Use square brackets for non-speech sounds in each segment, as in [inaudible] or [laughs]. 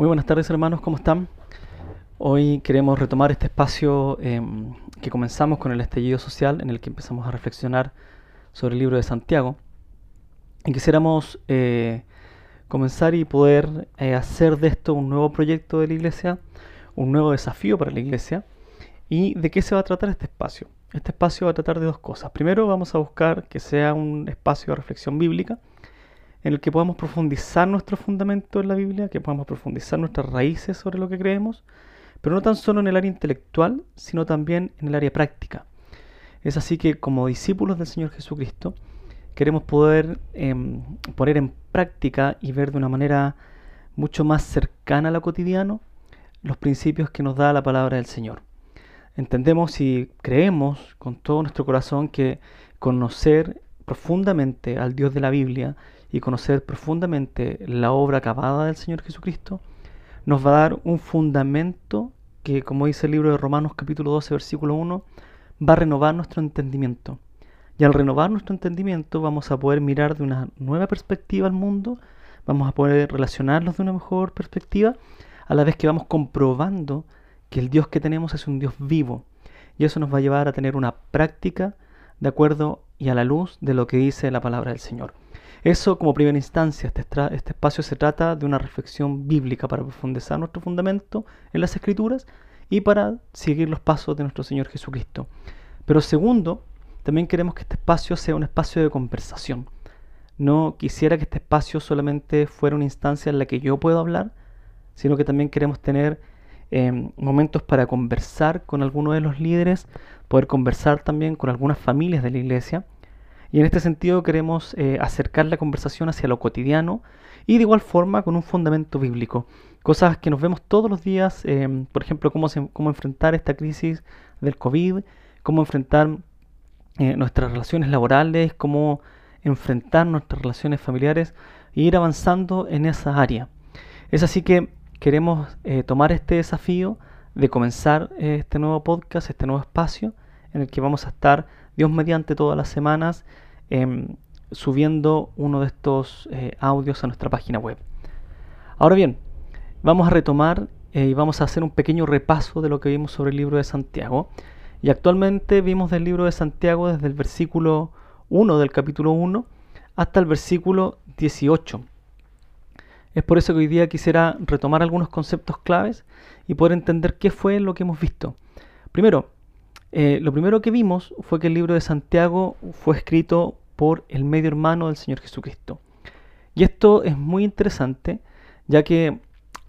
Muy buenas tardes hermanos, ¿cómo están? Hoy queremos retomar este espacio em, que comenzamos con el estallido social en el que empezamos a reflexionar sobre el libro de Santiago. Y quisiéramos eh, comenzar y poder eh, hacer de esto un nuevo proyecto de la iglesia, un nuevo desafío para la iglesia. ¿Y de qué se va a tratar este espacio? Este espacio va a tratar de dos cosas. Primero vamos a buscar que sea un espacio de reflexión bíblica en el que podamos profundizar nuestro fundamento en la Biblia, que podamos profundizar nuestras raíces sobre lo que creemos, pero no tan solo en el área intelectual, sino también en el área práctica. Es así que como discípulos del Señor Jesucristo, queremos poder em, poner en práctica y ver de una manera mucho más cercana a lo cotidiano los principios que nos da la palabra del Señor. Entendemos y creemos con todo nuestro corazón que conocer profundamente al Dios de la Biblia y conocer profundamente la obra acabada del Señor Jesucristo, nos va a dar un fundamento que, como dice el libro de Romanos capítulo 12, versículo 1, va a renovar nuestro entendimiento. Y al renovar nuestro entendimiento vamos a poder mirar de una nueva perspectiva al mundo, vamos a poder relacionarnos de una mejor perspectiva, a la vez que vamos comprobando que el Dios que tenemos es un Dios vivo. Y eso nos va a llevar a tener una práctica de acuerdo y a la luz de lo que dice la palabra del Señor. Eso como primera instancia, este, este, espacio se trata de una reflexión bíblica para profundizar nuestro fundamento en las escrituras y para seguir los pasos de nuestro Señor Jesucristo. Pero segundo, también queremos que este espacio sea un espacio de conversación. No quisiera que este espacio solamente fuera una instancia en la que yo pueda hablar, sino que también queremos tener em, momentos para conversar con algunos de los líderes, poder conversar también con algunas familias de la iglesia y en este sentido queremos eh, acercar la conversación hacia lo cotidiano y de igual forma con un fundamento bíblico. Cosas que nos vemos todos los días, em, por ejemplo, cómo, cómo enfrentar esta crisis del COVID, cómo enfrentar eh, nuestras relaciones laborales, cómo enfrentar nuestras relaciones familiares e ir avanzando en esa área. Es así que queremos eh, tomar este desafío de comenzar este nuevo podcast, este nuevo espacio en el que vamos a estar Dios mediante todas las semanas em, subiendo uno de estos eh, audios a nuestra página web. Ahora bien, vamos a retomar eh, y vamos a hacer un pequeño repaso de lo que vimos sobre el libro de Santiago. Y actualmente vimos del libro de Santiago desde el versículo 1 del capítulo 1 hasta el versículo 18. Es por eso que hoy día quisiera retomar algunos conceptos claves y poder entender qué fue lo que hemos visto. Primero, eh, lo primero que vimos fue que el libro de Santiago fue escrito por el medio hermano del Señor Jesucristo. Y esto es muy interesante, ya que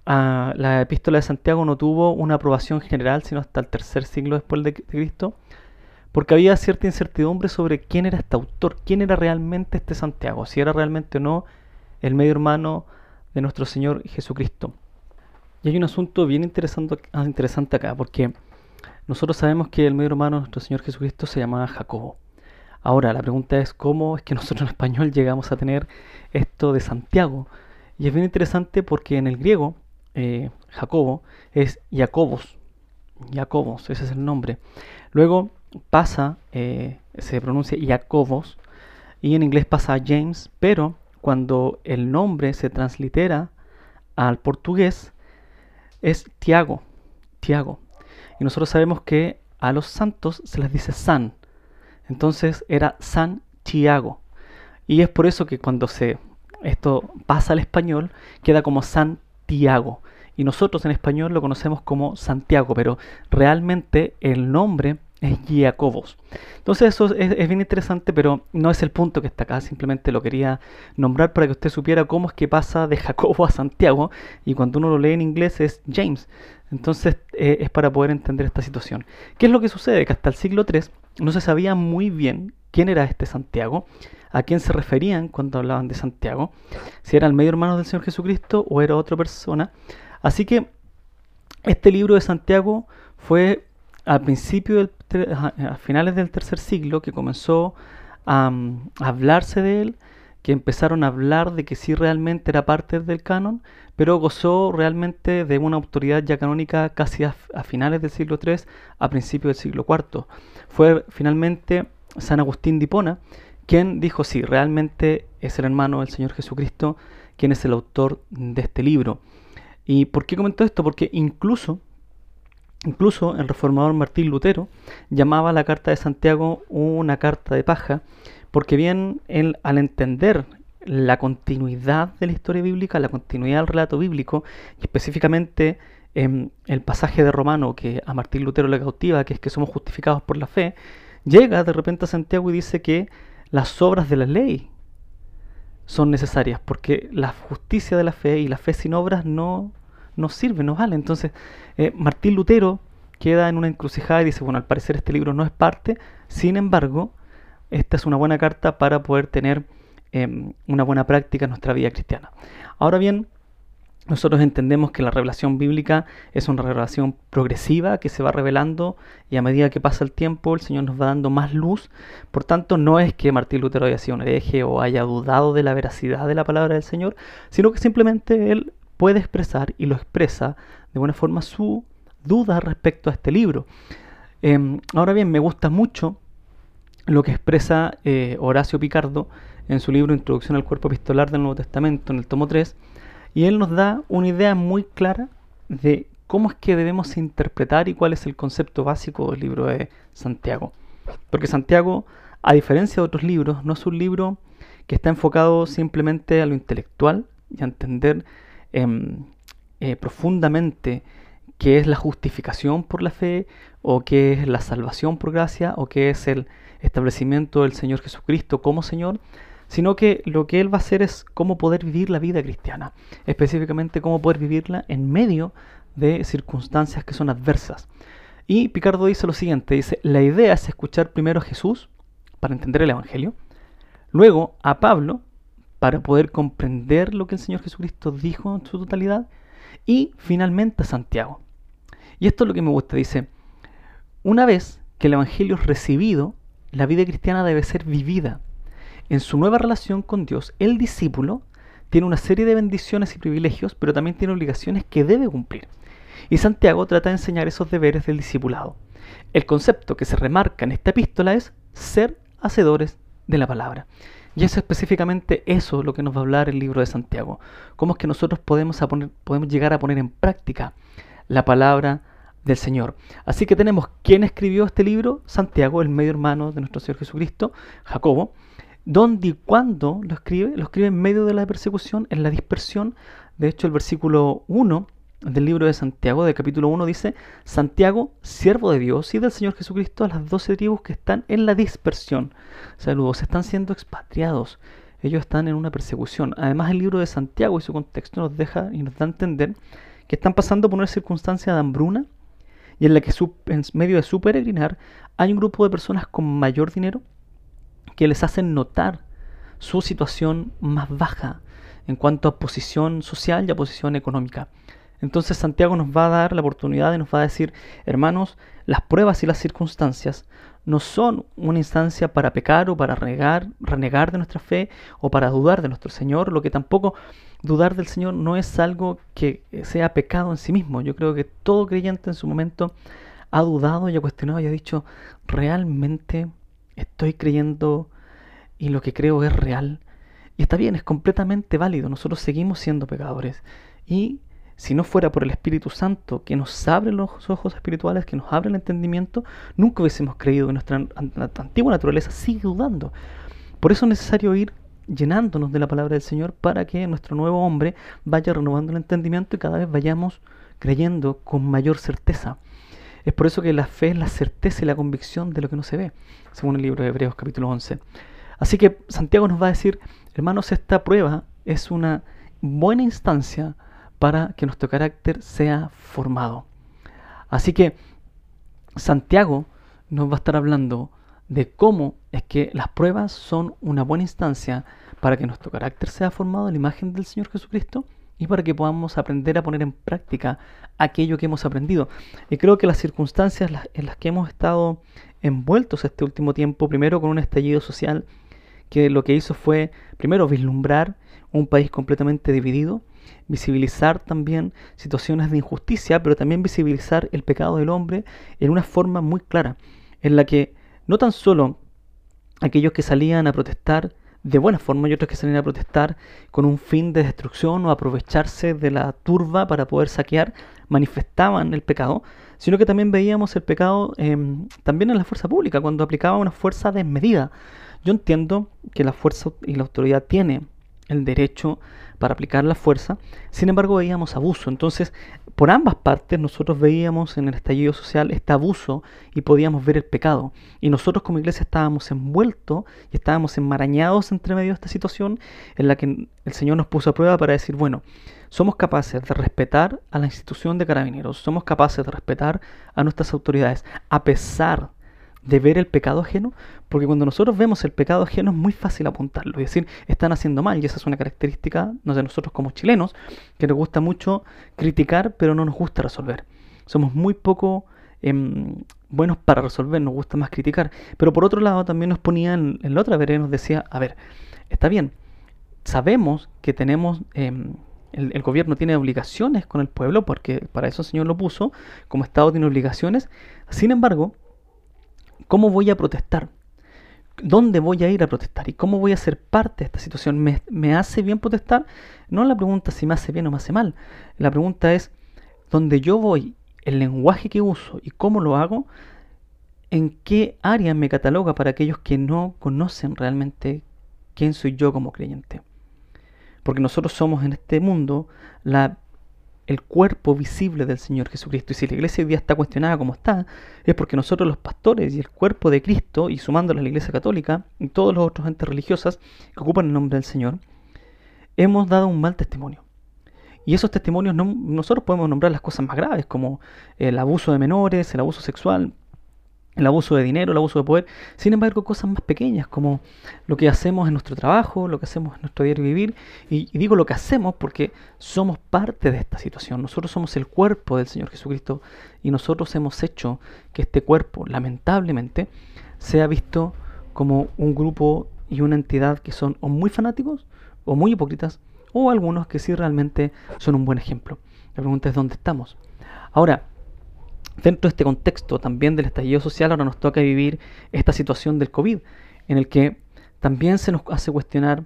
ah, la epístola de Santiago no tuvo una aprobación general, sino hasta el tercer siglo después de, Cristo, porque había cierta incertidumbre sobre quién era este autor, quién era realmente este Santiago, si era realmente o no el medio hermano de nuestro Señor Jesucristo. Y hay un asunto bien ah, interesante acá, porque nosotros sabemos que el medio hermano nuestro Señor Jesucristo se llamaba Jacobo. Ahora, la pregunta es cómo es que nosotros en español llegamos a tener esto de Santiago. Y es bien interesante porque en el griego, eh, Jacobo es Jacobos. Jacobos, ese es el nombre. Luego pasa, eh, se pronuncia Jacobos, y en inglés pasa James, pero cuando el nombre se translitera al portugués, es Tiago. Tiago. Y nosotros sabemos que a los santos se les dice San. Entonces era San Tiago. Y es por eso que cuando se esto pasa al español, queda como Santiago. Y nosotros en español lo conocemos como Santiago, pero realmente el nombre es Jacobos. Entonces eso es, bien interesante, pero no es el punto que está acá, simplemente lo quería nombrar para que usted supiera cómo es que pasa de Jacobo a Santiago, y cuando uno lo lee en inglés es James. Entonces eh, es para poder entender esta situación. ¿Qué es lo que sucede? Que hasta el siglo III no se sabía muy bien quién era este Santiago, a quién se referían cuando hablaban de Santiago, si era el medio hermano del Señor Jesucristo o era otra persona. Así que este libro de Santiago fue al principio, del, a finales del tercer siglo, que comenzó a, a hablarse de él que empezaron a hablar de que sí realmente era parte del canon, pero gozó realmente de una autoridad ya canónica casi a, finales del siglo III, a principios del siglo IV. Fue finalmente San Agustín de Hipona quien dijo sí, realmente es el hermano del Señor Jesucristo quien es el autor de este libro. ¿Y por qué comento esto? Porque incluso, incluso el reformador Martín Lutero llamaba la carta de Santiago una carta de paja, porque bien él, al entender la continuidad de la historia bíblica, la continuidad del relato bíblico, y específicamente en el pasaje de Romano que a Martín Lutero le cautiva, que es que somos justificados por la fe, llega de repente a Santiago y dice que las obras de la ley son necesarias, porque la justicia de la fe y la fe sin obras no, no sirve, no vale. Entonces, eh, Martín Lutero queda en una encrucijada y dice, bueno, al parecer este libro no es parte, sin embargo, esta es una buena carta para poder tener em, una buena práctica en nuestra vida cristiana. Ahora bien, nosotros entendemos que la revelación bíblica es una revelación progresiva que se va revelando y a medida que pasa el tiempo el Señor nos va dando más luz. Por tanto, no es que Martín Lutero haya sido un hereje o haya dudado de la veracidad de la palabra del Señor, sino que simplemente él puede expresar y lo expresa de buena forma su duda respecto a este libro. Em, ahora bien, me gusta mucho lo que expresa eh, Horacio Picardo en su libro Introducción al Cuerpo Epistolar del Nuevo Testamento, en el tomo 3, y él nos da una idea muy clara de cómo es que debemos interpretar y cuál es el concepto básico del libro de Santiago. Porque Santiago, a diferencia de otros libros, no es un libro que está enfocado simplemente a lo intelectual y a entender eh, profundamente qué es la justificación por la fe, o qué es la salvación por gracia, o qué es el establecimiento del Señor Jesucristo como Señor, sino que lo que él va a hacer es cómo poder vivir la vida cristiana, específicamente cómo poder vivirla en medio de circunstancias que son adversas. Y Picardo dice lo siguiente, dice, la idea es escuchar primero a Jesús para entender el Evangelio, luego a Pablo para poder comprender lo que el Señor Jesucristo dijo en su totalidad, y finalmente a Santiago. Y esto es lo que me gusta, dice, una vez que el Evangelio es recibido, la vida cristiana debe ser vivida en su nueva relación con Dios, el discípulo tiene una serie de bendiciones y privilegios, pero también tiene obligaciones que debe cumplir. Y Santiago trata de enseñar esos deberes del discipulado. El concepto que se remarca en esta epístola es ser hacedores de la palabra. Y es específicamente eso lo que nos va a hablar el libro de Santiago. Cómo es que nosotros podemos, podemos llegar a poner en práctica la palabra del Señor. Así que tenemos quién escribió este libro, Santiago, el medio hermano de nuestro Señor Jesucristo, Jacobo, ¿Dónde y cuándo lo escribe? Lo escribe en medio de la persecución, en la dispersión. De hecho, el versículo 1 del libro de Santiago, del capítulo 1, dice, Santiago, siervo de Dios y del Señor Jesucristo, a las doce tribus que están en la dispersión. Saludos, están siendo expatriados. Ellos están en una persecución. Además, el libro de Santiago y su contexto nos deja y nos da a entender que están pasando por una circunstancia de hambruna y en la que en medio de su peregrinar hay un grupo de personas con mayor dinero que les hacen notar su situación más baja en cuanto a posición social y a posición económica. Entonces Santiago nos va a dar la oportunidad y nos va a decir, hermanos, las pruebas y las circunstancias no son una instancia para pecar o para renegar, renegar de nuestra fe o para dudar de nuestro Señor, lo que tampoco dudar del Señor no es algo que sea pecado en sí mismo. Yo creo que todo creyente en su momento ha dudado y ha cuestionado y ha dicho, ¿realmente estoy creyendo y lo que creo es real. Y está bien, es completamente válido. Nosotros seguimos siendo pecadores. Y si no fuera por el Espíritu Santo que nos abre los ojos espirituales, que nos abre el entendimiento, nunca hubiésemos creído que nuestra antigua naturaleza sigue dudando. Por eso es necesario ir llenándonos de la palabra del Señor para que nuestro nuevo hombre vaya renovando el entendimiento y cada vez vayamos creyendo con mayor certeza. Es por eso que la fe es la certeza y la convicción de lo que no se ve, según el libro de Hebreos capítulo 11. Así que Santiago nos va a decir, hermanos, esta prueba es una buena instancia para que nuestro carácter sea formado. Así que Santiago nos va a estar hablando de cómo es que las pruebas son una buena instancia para que nuestro carácter sea formado en la imagen del Señor Jesucristo y para que podamos aprender a poner en práctica aquello que hemos aprendido. Y creo que las circunstancias en las que hemos estado envueltos este último tiempo, primero con un estallido social que lo que hizo fue, primero, vislumbrar un país completamente dividido, visibilizar también situaciones de injusticia, pero también visibilizar el pecado del hombre en una forma muy clara, en la que no tan solo aquellos que salían a protestar de buena forma y otros que salían a protestar con un fin de destrucción o aprovecharse de la turba para poder saquear, manifestaban el pecado, sino que también veíamos el pecado em, también en la fuerza pública, cuando aplicaba una fuerza desmedida. Yo entiendo que la fuerza y la autoridad tiene el derecho para aplicar la fuerza, sin embargo veíamos abuso. Entonces, por ambas partes nosotros veíamos en el estallido social este abuso y podíamos ver el pecado. Y nosotros como iglesia estábamos envueltos y estábamos enmarañados entre medio de esta situación en la que el Señor nos puso a prueba para decir, bueno, somos capaces de respetar a la institución de carabineros, somos capaces de respetar a nuestras autoridades, a pesar de ver el pecado ajeno, porque cuando nosotros vemos el pecado ajeno es muy fácil apuntarlo y decir, están haciendo mal, y esa es una característica de nosotros como chilenos, que nos gusta mucho criticar, pero no nos gusta resolver. Somos muy poco em, buenos para resolver, nos gusta más criticar. Pero por otro lado también nos ponían en, la otra vereda nos decía, a ver, está bien, sabemos que tenemos... Em, el, el, gobierno tiene obligaciones con el pueblo, porque para eso el Señor lo puso, como Estado tiene obligaciones. Sin embargo, ¿Cómo voy a protestar? ¿Dónde voy a ir a protestar? ¿Y cómo voy a ser parte de esta situación? ¿Me, hace bien protestar? No la pregunta si me hace bien o me hace mal. La pregunta es, ¿dónde yo voy, el lenguaje que uso y cómo lo hago, ¿en qué área me cataloga para aquellos que no conocen realmente quién soy yo como creyente? Porque nosotros somos en este mundo la el cuerpo visible del Señor Jesucristo. Y si la iglesia hoy día está cuestionada como está, es porque nosotros los pastores y el cuerpo de Cristo, y sumándola a la iglesia católica y todos los otros entes religiosas que ocupan el nombre del Señor, hemos dado un mal testimonio. Y esos testimonios nosotros podemos nombrar las cosas más graves, como el abuso de menores, el abuso sexual, el abuso de dinero, el abuso de poder. Sin embargo, cosas más pequeñas como lo que hacemos en nuestro trabajo, lo que hacemos en nuestro diario vivir. Y, digo lo que hacemos porque somos parte de esta situación. Nosotros somos el cuerpo del Señor Jesucristo y nosotros hemos hecho que este cuerpo, lamentablemente, sea visto como un grupo y una entidad que son o muy fanáticos o muy hipócritas o algunos que sí realmente son un buen ejemplo. La pregunta es dónde estamos. Ahora, Dentro de este contexto también del estallido social, ahora nos toca vivir esta situación del COVID, en el que también se nos hace cuestionar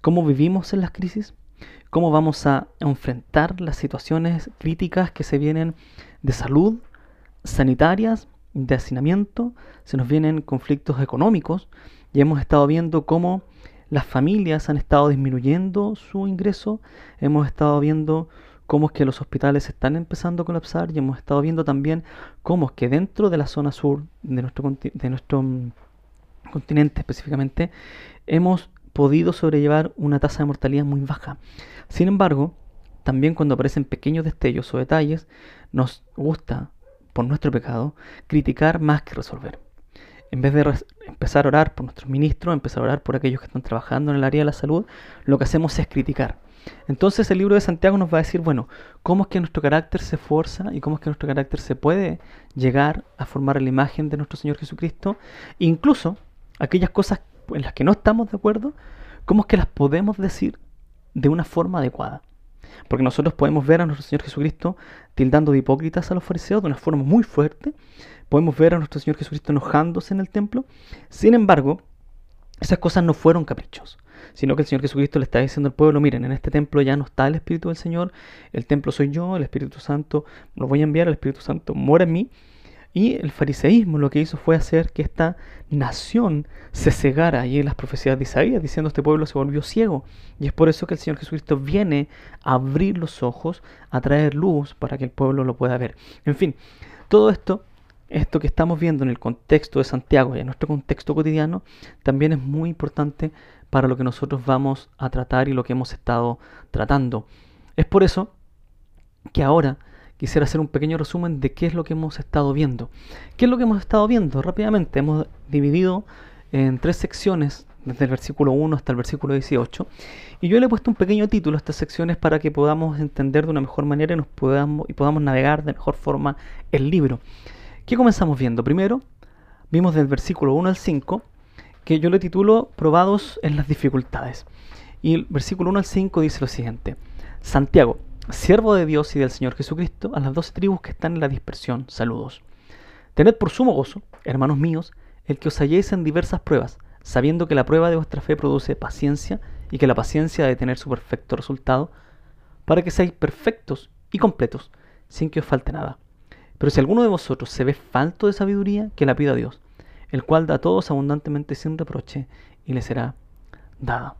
cómo vivimos en las crisis, cómo vamos a enfrentar las situaciones críticas que se vienen de salud, sanitarias, de hacinamiento, se nos vienen conflictos económicos y hemos estado viendo cómo las familias han estado disminuyendo su ingreso, hemos estado viendo cómo es que los hospitales están empezando a colapsar y hemos estado viendo también cómo es que dentro de la zona sur de nuestro, de nuestro mm, continente específicamente hemos podido sobrellevar una tasa de mortalidad muy baja. Sin embargo, también cuando aparecen pequeños destellos o detalles, nos gusta, por nuestro pecado, criticar más que resolver. En vez de empezar a orar por nuestros ministros, empezar a orar por aquellos que están trabajando en el área de la salud, lo que hacemos es criticar. Entonces el libro de Santiago nos va a decir, bueno, cómo es que nuestro carácter se esfuerza y cómo es que nuestro carácter se puede llegar a formar la imagen de nuestro Señor Jesucristo, incluso aquellas cosas en las que no estamos de acuerdo, cómo es que las podemos decir de una forma adecuada. Porque nosotros podemos ver a nuestro Señor Jesucristo tildando de hipócritas a los fariseos de una forma muy fuerte, podemos ver a nuestro Señor Jesucristo enojándose en el templo, sin embargo, esas cosas no fueron caprichos sino que el Señor Jesucristo le está diciendo al pueblo, miren, en este templo ya no está el Espíritu del Señor, el templo soy yo, el Espíritu Santo lo voy a enviar, el Espíritu Santo mora en mí. Y el fariseísmo lo que hizo fue hacer que esta nación se cegara. Y en las profecías de Isaías diciendo este pueblo se volvió ciego. Y es por eso que el Señor Jesucristo viene a abrir los ojos, a traer luz para que el pueblo lo pueda ver. En fin, todo esto esto que estamos viendo en el contexto de Santiago y en nuestro contexto cotidiano también es muy importante para lo que nosotros vamos a tratar y lo que hemos estado tratando. Es por eso que ahora quisiera hacer un pequeño resumen de qué es lo que hemos estado viendo. ¿Qué es lo que hemos estado viendo? Rápidamente hemos dividido en tres secciones, desde el versículo 1 hasta el versículo 18. Y yo le he puesto un pequeño título a estas secciones para que podamos entender de una mejor manera y, nos podamos, y podamos navegar de mejor forma el libro. ¿Qué comenzamos viendo? Primero, vimos del versículo 1 al 5 que yo le titulo Probados en las dificultades. Y el versículo 1 al 5 dice lo siguiente. Santiago, siervo de Dios y del Señor Jesucristo, a las dos tribus que están en la dispersión, saludos. Tened por sumo gozo, hermanos míos, el que os halléis en diversas pruebas, sabiendo que la prueba de vuestra fe produce paciencia y que la paciencia debe tener su perfecto resultado, para que seáis perfectos y completos, sin que os falte nada. Pero si alguno de vosotros se ve falto de sabiduría, que la pida a Dios, el cual da a todos abundantemente sin reproche, y le será dada.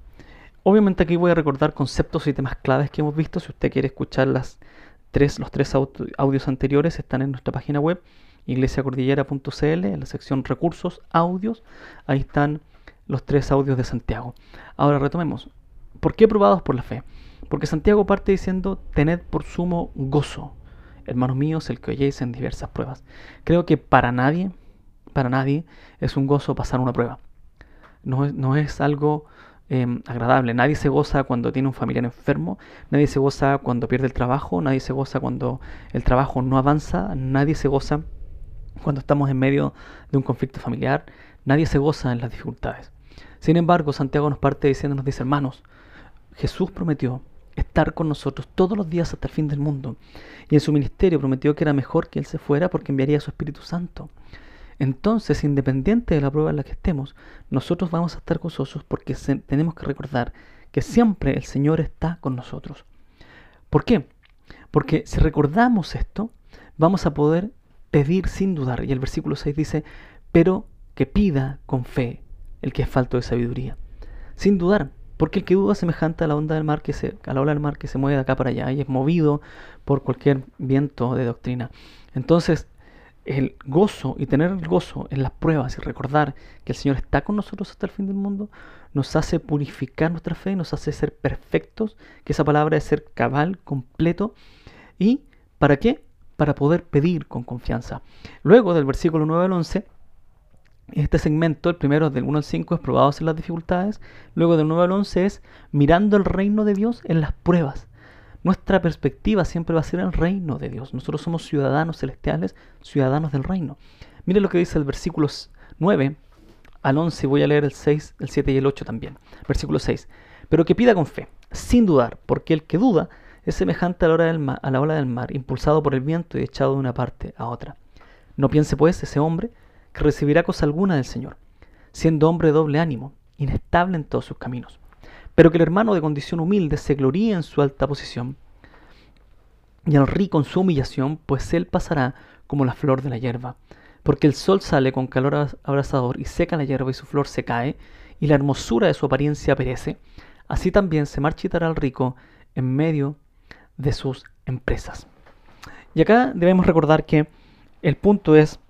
Obviamente aquí voy a recordar conceptos y temas claves que hemos visto. Si usted quiere escuchar las tres, los tres audios anteriores, están en nuestra página web iglesiacordillera.cl, en la sección recursos, audios. Ahí están los tres audios de Santiago. Ahora retomemos. ¿Por qué probados por la fe? Porque Santiago parte diciendo, tened por sumo gozo, hermanos míos, el que oyéis en diversas pruebas. Creo que para nadie, para nadie es un gozo pasar una prueba. No, no es algo Em, agradable. Nadie se goza cuando tiene un familiar enfermo, nadie se goza cuando pierde el trabajo, nadie se goza cuando el trabajo no avanza, nadie se goza cuando estamos en medio de un conflicto familiar, nadie se goza en las dificultades. Sin embargo, Santiago nos parte diciendo, nos dice, hermanos, Jesús prometió estar con nosotros todos los días hasta el fin del mundo. Y en su ministerio prometió que era mejor que Él se fuera porque enviaría a su Espíritu Santo. Entonces, independiente de la prueba en la que estemos, nosotros vamos a estar gozosos porque tenemos que recordar que siempre el Señor está con nosotros. ¿Por qué? Porque si recordamos esto, vamos a poder pedir sin dudar. Y el versículo 6 dice, pero que pida con fe el que es falto de sabiduría. Sin dudar, porque el que duda es semejante a la onda del mar que se, a la ola del mar que se mueve de acá para allá y es movido por cualquier viento de doctrina. Entonces, el gozo y tener el gozo en las pruebas y recordar que el Señor está con nosotros hasta el fin del mundo, nos hace purificar nuestra fe, nos hace ser perfectos, que esa palabra es ser cabal, completo. ¿Y para qué? Para poder pedir con confianza. Luego del versículo 9 al 11, este segmento, el primero del 1 al 5 es probados en las dificultades, luego del 9 al 11 es mirando el reino de Dios en las pruebas. Nuestra perspectiva siempre va a ser el reino de Dios. Nosotros somos ciudadanos celestiales, ciudadanos del reino. Mire lo que dice el versículo 9 al 11, voy a leer el 6, el 7 y el 8 también. Versículo 6. Pero que pida con fe, sin dudar, porque el que duda es semejante a la, del a la ola del mar, impulsado por el viento y echado de una parte a otra. No piense pues ese hombre que recibirá cosa alguna del Señor, siendo hombre de doble ánimo, inestable en todos sus caminos pero que el hermano de condición humilde se gloríe en su alta posición, y el rico en su humillación, pues él pasará como la flor de la hierba, porque el sol sale con calor abrasador y seca la hierba y su flor se cae, y la hermosura de su apariencia perece, así también se marchitará el rico en medio de sus empresas. Y acá debemos recordar que el punto es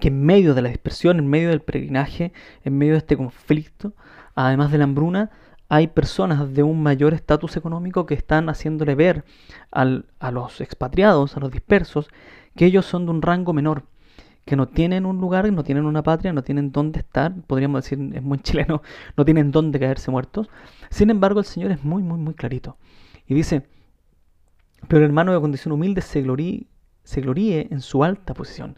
que en medio de la dispersión, en medio del peregrinaje, en medio de este conflicto, además de la hambruna, hay personas de un mayor estatus económico que están haciéndole ver a los expatriados, a los dispersos, que ellos son de un rango menor, que no tienen un lugar, no tienen una patria, no tienen dónde estar, podríamos decir es [laughs] muy chileno, no tienen dónde caerse muertos. Sin embargo, el Señor es muy, muy, muy clarito. Y dice, pero el hermano de condición humilde se se gloríe en su alta posición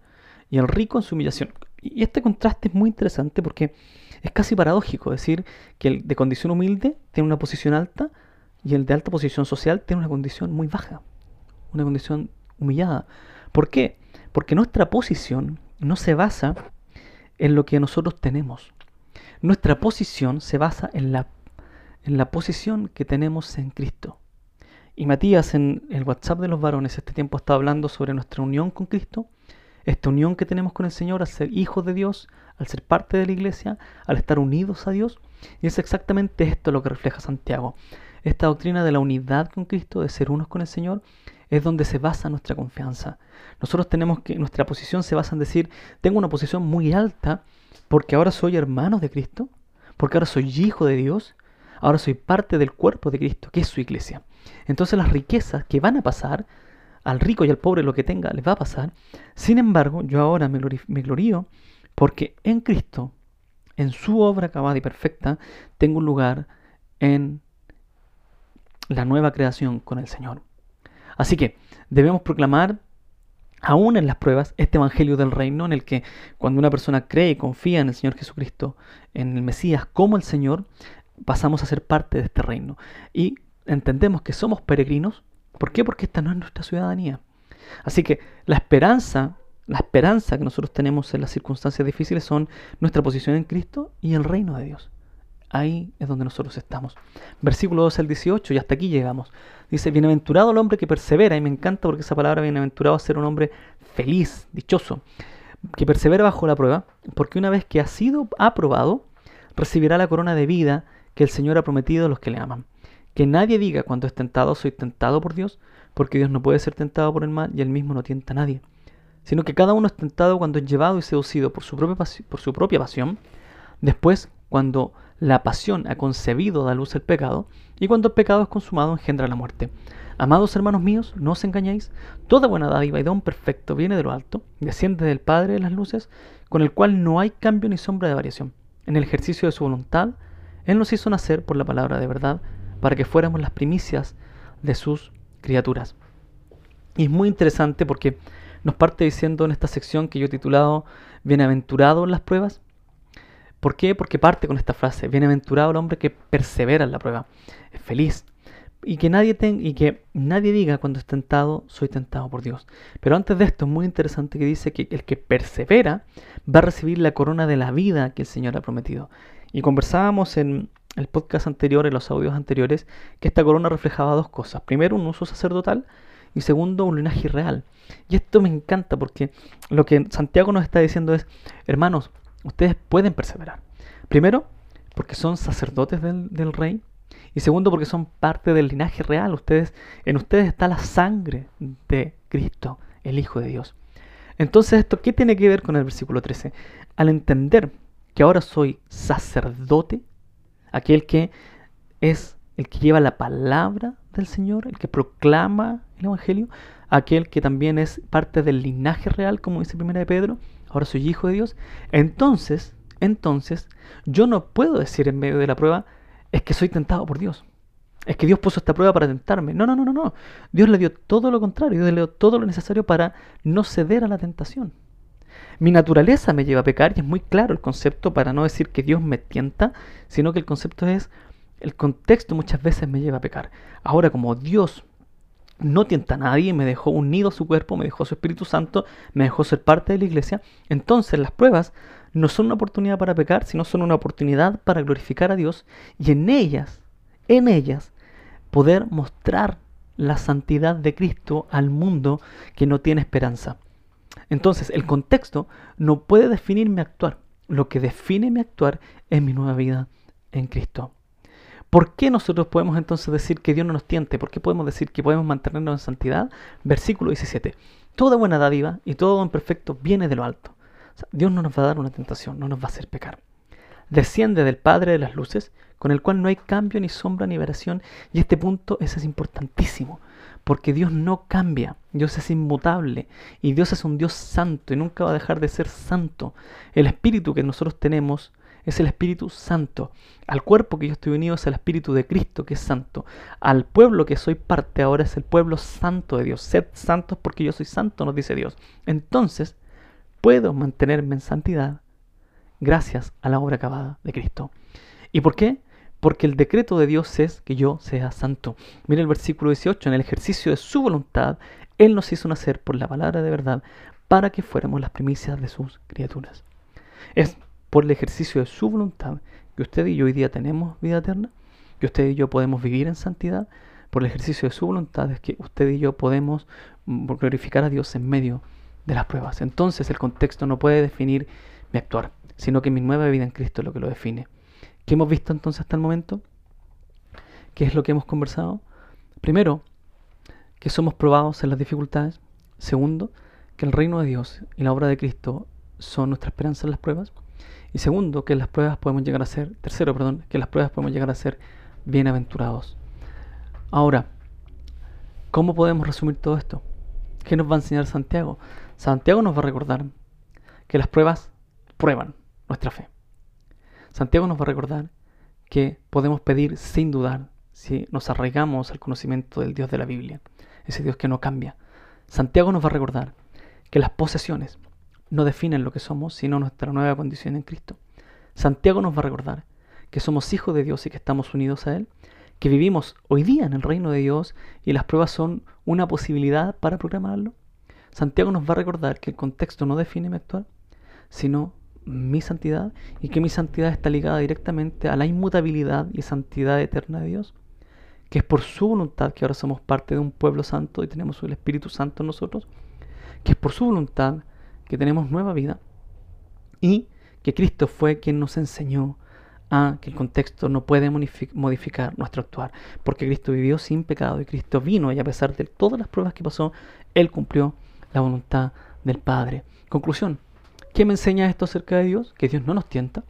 y el rico en su humillación. Y este contraste es muy interesante porque es casi paradójico decir que el de condición humilde tiene una posición alta y el de alta posición social tiene una condición muy baja, una condición humillada. ¿Por qué? Porque nuestra posición no se basa en lo que nosotros tenemos. Nuestra posición se basa en la, en la posición que tenemos en Cristo. Y Matías en el WhatsApp de los varones este tiempo está hablando sobre nuestra unión con Cristo esta unión que tenemos con el Señor al ser hijos de Dios, al ser parte de la iglesia, al estar unidos a Dios. Y es exactamente esto lo que refleja Santiago. Esta doctrina de la unidad con Cristo, de ser unos con el Señor, es donde se basa nuestra confianza. Nosotros tenemos que, nuestra posición se basa en decir, tengo una posición muy alta porque ahora soy hermano de Cristo, porque ahora soy hijo de Dios, ahora soy parte del cuerpo de Cristo, que es su iglesia. Entonces las riquezas que van a pasar al rico y al pobre lo que tenga les va a pasar. Sin embargo, yo ahora me, glorío porque en Cristo, en su obra acabada y perfecta, tengo un lugar en la nueva creación con el Señor. Así que debemos proclamar, aún en las pruebas, este Evangelio del Reino en el que cuando una persona cree y confía en el Señor Jesucristo, en el Mesías como el Señor, pasamos a ser parte de este reino. Y entendemos que somos peregrinos, ¿Por qué? Porque esta no es nuestra ciudadanía. Así que la esperanza la esperanza que nosotros tenemos en las circunstancias difíciles son nuestra posición en Cristo y el reino de Dios. Ahí es donde nosotros estamos. Versículo 12 al 18, y hasta aquí llegamos. Dice, bienaventurado el hombre que persevera, y me encanta porque esa palabra bienaventurado es ser un hombre feliz, dichoso, que persevera bajo la prueba, porque una vez que ha sido aprobado, recibirá la corona de vida que el Señor ha prometido a los que le aman. Que nadie diga cuando es tentado, soy tentado por Dios, porque Dios no puede ser tentado por el mal y él mismo no tienta a nadie. Sino que cada uno es tentado cuando es llevado y seducido por su propia, por su propia pasión. Después, cuando la pasión ha concebido da luz el pecado, y cuando el pecado es consumado engendra la muerte. Amados hermanos míos, no os engañéis, toda buena dádiva y don perfecto viene de lo alto, desciende del Padre de las luces, con el cual no hay cambio ni sombra de variación. En el ejercicio de su voluntad, Él nos hizo nacer por la palabra de verdad, para que fuéramos las primicias de sus criaturas. Y es muy interesante porque nos parte diciendo en esta sección que yo he titulado Bienaventurado en las pruebas. ¿Por qué? Porque parte con esta frase, bienaventurado el hombre que persevera en la prueba, es feliz. Y que, nadie y que nadie diga cuando es tentado, soy tentado por Dios. Pero antes de esto es muy interesante que dice que el que persevera va a recibir la corona de la vida que el Señor ha prometido. Y conversábamos en el podcast anterior, en los audios anteriores, que esta corona reflejaba dos cosas. Primero, un uso sacerdotal y segundo, un linaje real. Y esto me encanta porque lo que Santiago nos está diciendo es, hermanos, ustedes pueden perseverar. Primero, porque son sacerdotes del, rey. Y segundo, porque son parte del linaje real. Ustedes, en ustedes está la sangre de Cristo, el Hijo de Dios. Entonces, ¿esto qué tiene que ver con el versículo 13? Al entender que ahora soy sacerdote, aquel que es el que lleva la palabra del Señor, el que proclama el Evangelio, aquel que también es parte del linaje real, como dice Primera de Pedro, ahora soy hijo de Dios, entonces, entonces, yo no puedo decir en medio de la prueba, es que soy tentado por Dios. Es que Dios puso esta prueba para tentarme. No, no, no, no, no. Dios le dio todo lo contrario, Dios le dio todo lo necesario para no ceder a la tentación. Mi naturaleza me lleva a pecar y es muy claro el concepto para no decir que Dios me tienta, sino que el concepto es, el contexto muchas veces me lleva a pecar. Ahora como Dios no tienta a nadie, me dejó unido a su cuerpo, me dejó su Espíritu Santo, me dejó ser parte de la iglesia, entonces las pruebas no son una oportunidad para pecar, sino son una oportunidad para glorificar a Dios y en ellas, en ellas, poder mostrar la santidad de Cristo al mundo que no tiene esperanza. Entonces, el contexto no puede definir mi actuar. Lo que define mi actuar es mi nueva vida en Cristo. ¿Por qué nosotros podemos entonces decir que Dios no nos tiente? ¿Por qué podemos decir que podemos mantenernos en santidad? Versículo 17. Toda buena dádiva y todo don perfecto viene de lo alto. Dios no nos va a dar una tentación, no nos va a hacer pecar. Desciende del Padre de las luces, con el cual no hay cambio ni sombra ni variación. Y este punto ese es importantísimo porque Dios no cambia, Dios es inmutable y Dios es un Dios santo y nunca va a dejar de ser santo. El espíritu que nosotros tenemos es el Espíritu Santo. Al cuerpo que yo estoy unido es el Espíritu de Cristo que es santo. Al pueblo que soy parte ahora es el pueblo santo de Dios. Sed santos porque yo soy santo, nos dice Dios. Entonces, puedo mantenerme en santidad gracias a la obra acabada de Cristo. ¿Y por qué? Porque el decreto de Dios es que yo sea santo. Mira el versículo 18, en el ejercicio de su voluntad, Él nos hizo nacer por la palabra de verdad para que fuéramos las primicias de sus criaturas. Es por el ejercicio de su voluntad que usted y yo hoy día tenemos vida eterna, que usted y yo podemos vivir en santidad, por el ejercicio de su voluntad es que usted y yo podemos glorificar a Dios en medio de las pruebas. Entonces el contexto no puede definir mi actuar, sino que mi nueva vida en Cristo es lo que lo define. ¿Qué hemos visto entonces hasta el momento? ¿Qué es lo que hemos conversado? Primero, que somos probados en las dificultades. Segundo, que el reino de Dios y la obra de Cristo son nuestra esperanza en las pruebas. Y segundo, que las pruebas podemos llegar a ser, tercero, perdón, que las pruebas podemos llegar a ser bienaventurados. Ahora, ¿cómo podemos resumir todo esto? ¿Qué nos va a enseñar Santiago? Santiago nos va a recordar que las pruebas prueban nuestra fe. Santiago nos va a recordar que podemos pedir sin dudar si nos arraigamos al conocimiento del Dios de la Biblia, ese Dios que no cambia. Santiago nos va a recordar que las posesiones no definen lo que somos, sino nuestra nueva condición en Cristo. Santiago nos va a recordar que somos hijos de Dios y que estamos unidos a Él, que vivimos hoy día en el reino de Dios y las pruebas son una posibilidad para programarlo. Santiago nos va a recordar que el contexto no define mi actual, sino mi santidad y que mi santidad está ligada directamente a la inmutabilidad y santidad eterna de Dios, que es por su voluntad que ahora somos parte de un pueblo santo y tenemos el Espíritu Santo en nosotros, que es por su voluntad que tenemos nueva vida y que Cristo fue quien nos enseñó a que el contexto no puede modificar nuestro actuar, porque Cristo vivió sin pecado y Cristo vino y a pesar de todas las pruebas que pasó, Él cumplió la voluntad del Padre. Conclusión, ¿qué me enseña esto acerca de Dios? Que Dios no nos tienta,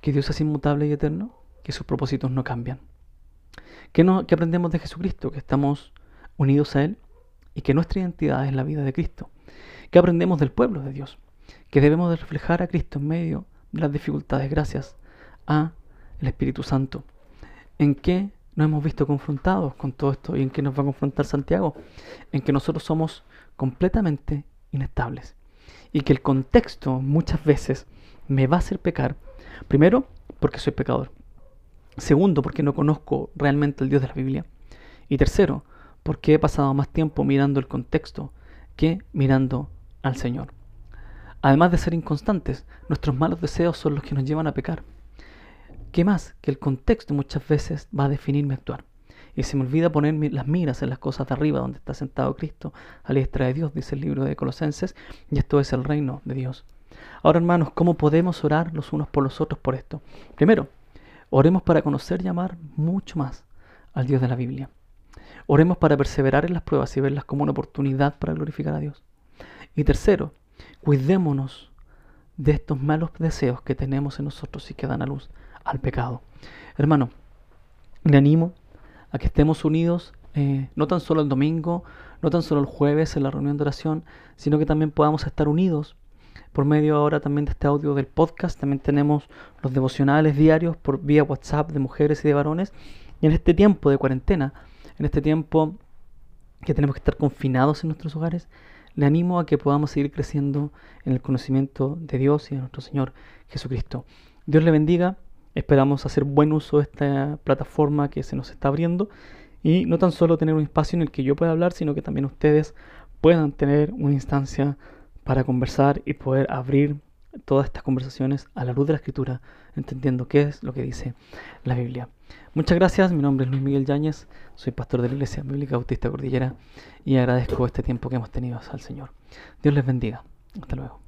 que Dios es inmutable y eterno, que sus propósitos no cambian. ¿Qué, aprendemos de Jesucristo? Que estamos unidos a Él y que nuestra identidad es la vida de Cristo. ¿Qué aprendemos del pueblo de Dios? Que debemos de reflejar a Cristo en medio de las dificultades gracias a el Espíritu Santo. ¿En qué nos hemos visto confrontados con todo esto y en qué nos va a confrontar Santiago? En que nosotros somos completamente inestables y que el contexto muchas veces me va a hacer pecar. Primero, porque soy pecador. Segundo, porque no conozco realmente el Dios de la Biblia. Y tercero, porque he pasado más tiempo mirando el contexto que mirando al Señor. Además de ser inconstantes, nuestros malos deseos son los que nos llevan a pecar. ¿Qué más? Que el contexto muchas veces va a definir mi actuar. Y se me olvida poner las miras en las cosas de arriba, donde está sentado Cristo, a la diestra de Dios, dice el libro de Colosenses, y esto es el reino de Dios. Ahora, hermanos, ¿cómo podemos orar los unos por los otros por esto? Primero, oremos para conocer y amar mucho más al Dios de la Biblia. Oremos para perseverar en las pruebas y verlas como una oportunidad para glorificar a Dios. Y tercero, cuidémonos de estos malos deseos que tenemos en nosotros y que dan a luz al pecado. Hermano, le animo a que estemos unidos, eh, no tan solo el domingo, no tan solo el jueves en la reunión de oración, sino que también podamos estar unidos por medio ahora también de este audio del podcast. También tenemos los devocionales diarios por vía WhatsApp de mujeres y de varones. Y en este tiempo de cuarentena, en este tiempo que tenemos que estar confinados en nuestros hogares, le animo a que podamos seguir creciendo en el conocimiento de Dios y de nuestro Señor Jesucristo. Dios le bendiga. Esperamos hacer buen uso de esta plataforma que se nos está abriendo y no tan solo tener un espacio en el que yo pueda hablar, sino que también ustedes puedan tener una instancia para conversar y poder abrir todas estas conversaciones a la luz de la escritura, entendiendo qué es lo que dice la Biblia. Muchas gracias, mi nombre es Luis Miguel Yáñez, soy pastor de la Iglesia Bíblica Bautista Cordillera y agradezco este tiempo que hemos tenido al Señor. Dios les bendiga. Hasta luego.